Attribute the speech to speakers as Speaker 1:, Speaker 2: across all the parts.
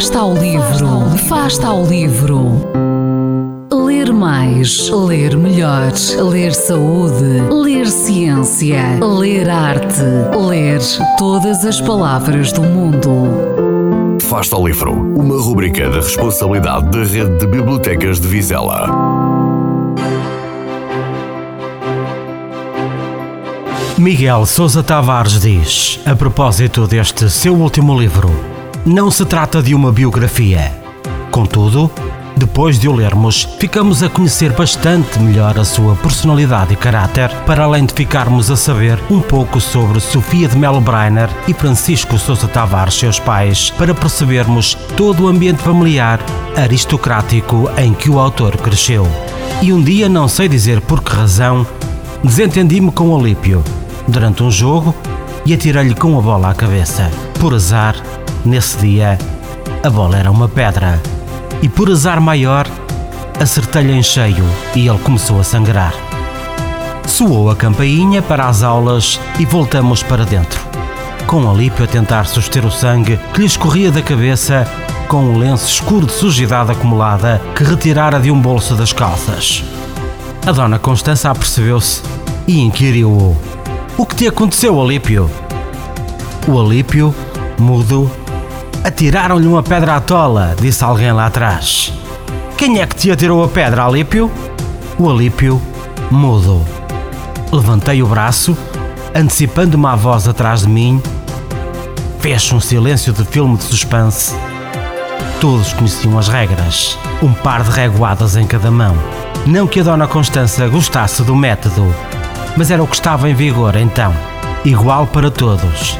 Speaker 1: Fasta ao livro, Fasta ao livro. Ler mais, ler melhor, ler saúde, ler ciência, ler arte, ler todas as palavras do mundo.
Speaker 2: Fasta ao livro, uma rubrica da responsabilidade da Rede de Bibliotecas de Vizela.
Speaker 3: Miguel Sousa Tavares diz, a propósito deste seu último livro, não se trata de uma biografia. Contudo, depois de o lermos, ficamos a conhecer bastante melhor a sua personalidade e caráter, para além de ficarmos a saber um pouco sobre Sofia de Melo Breiner e Francisco Sousa Tavares, seus pais, para percebermos todo o ambiente familiar aristocrático em que o autor cresceu. E um dia, não sei dizer por que razão, desentendi-me com Olípio durante um jogo e atirei-lhe com a bola à cabeça. Por azar, nesse dia, a bola era uma pedra e por azar maior, acertei-lhe em cheio e ele começou a sangrar. Soou a campainha para as aulas e voltamos para dentro, com Alípio a tentar suster o sangue que lhe escorria da cabeça com um lenço escuro de sujidade acumulada que retirara de um bolso das calças. A dona Constança apercebeu-se e inquiriu-o: O que te aconteceu, Alípio? O Alípio, mudo, Atiraram-lhe uma pedra à tola, disse alguém lá atrás. Quem é que te atirou a pedra, Alípio? O Alípio, mudo. Levantei o braço, antecipando-me à voz atrás de mim. Fez um silêncio de filme de suspense. Todos conheciam as regras, um par de reguadas em cada mão. Não que a Dona Constança gostasse do método, mas era o que estava em vigor então, igual para todos,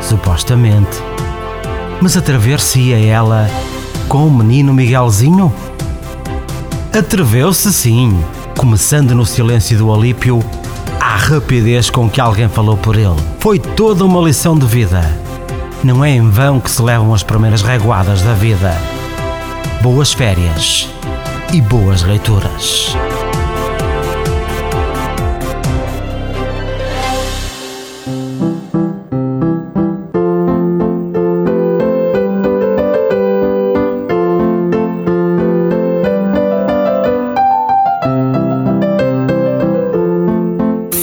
Speaker 3: supostamente. Mas atrever-se-ia ela com o menino Miguelzinho? Atreveu-se sim, começando no silêncio do Alípio, à rapidez com que alguém falou por ele. Foi toda uma lição de vida. Não é em vão que se levam as primeiras reguadas da vida. Boas férias e boas leituras.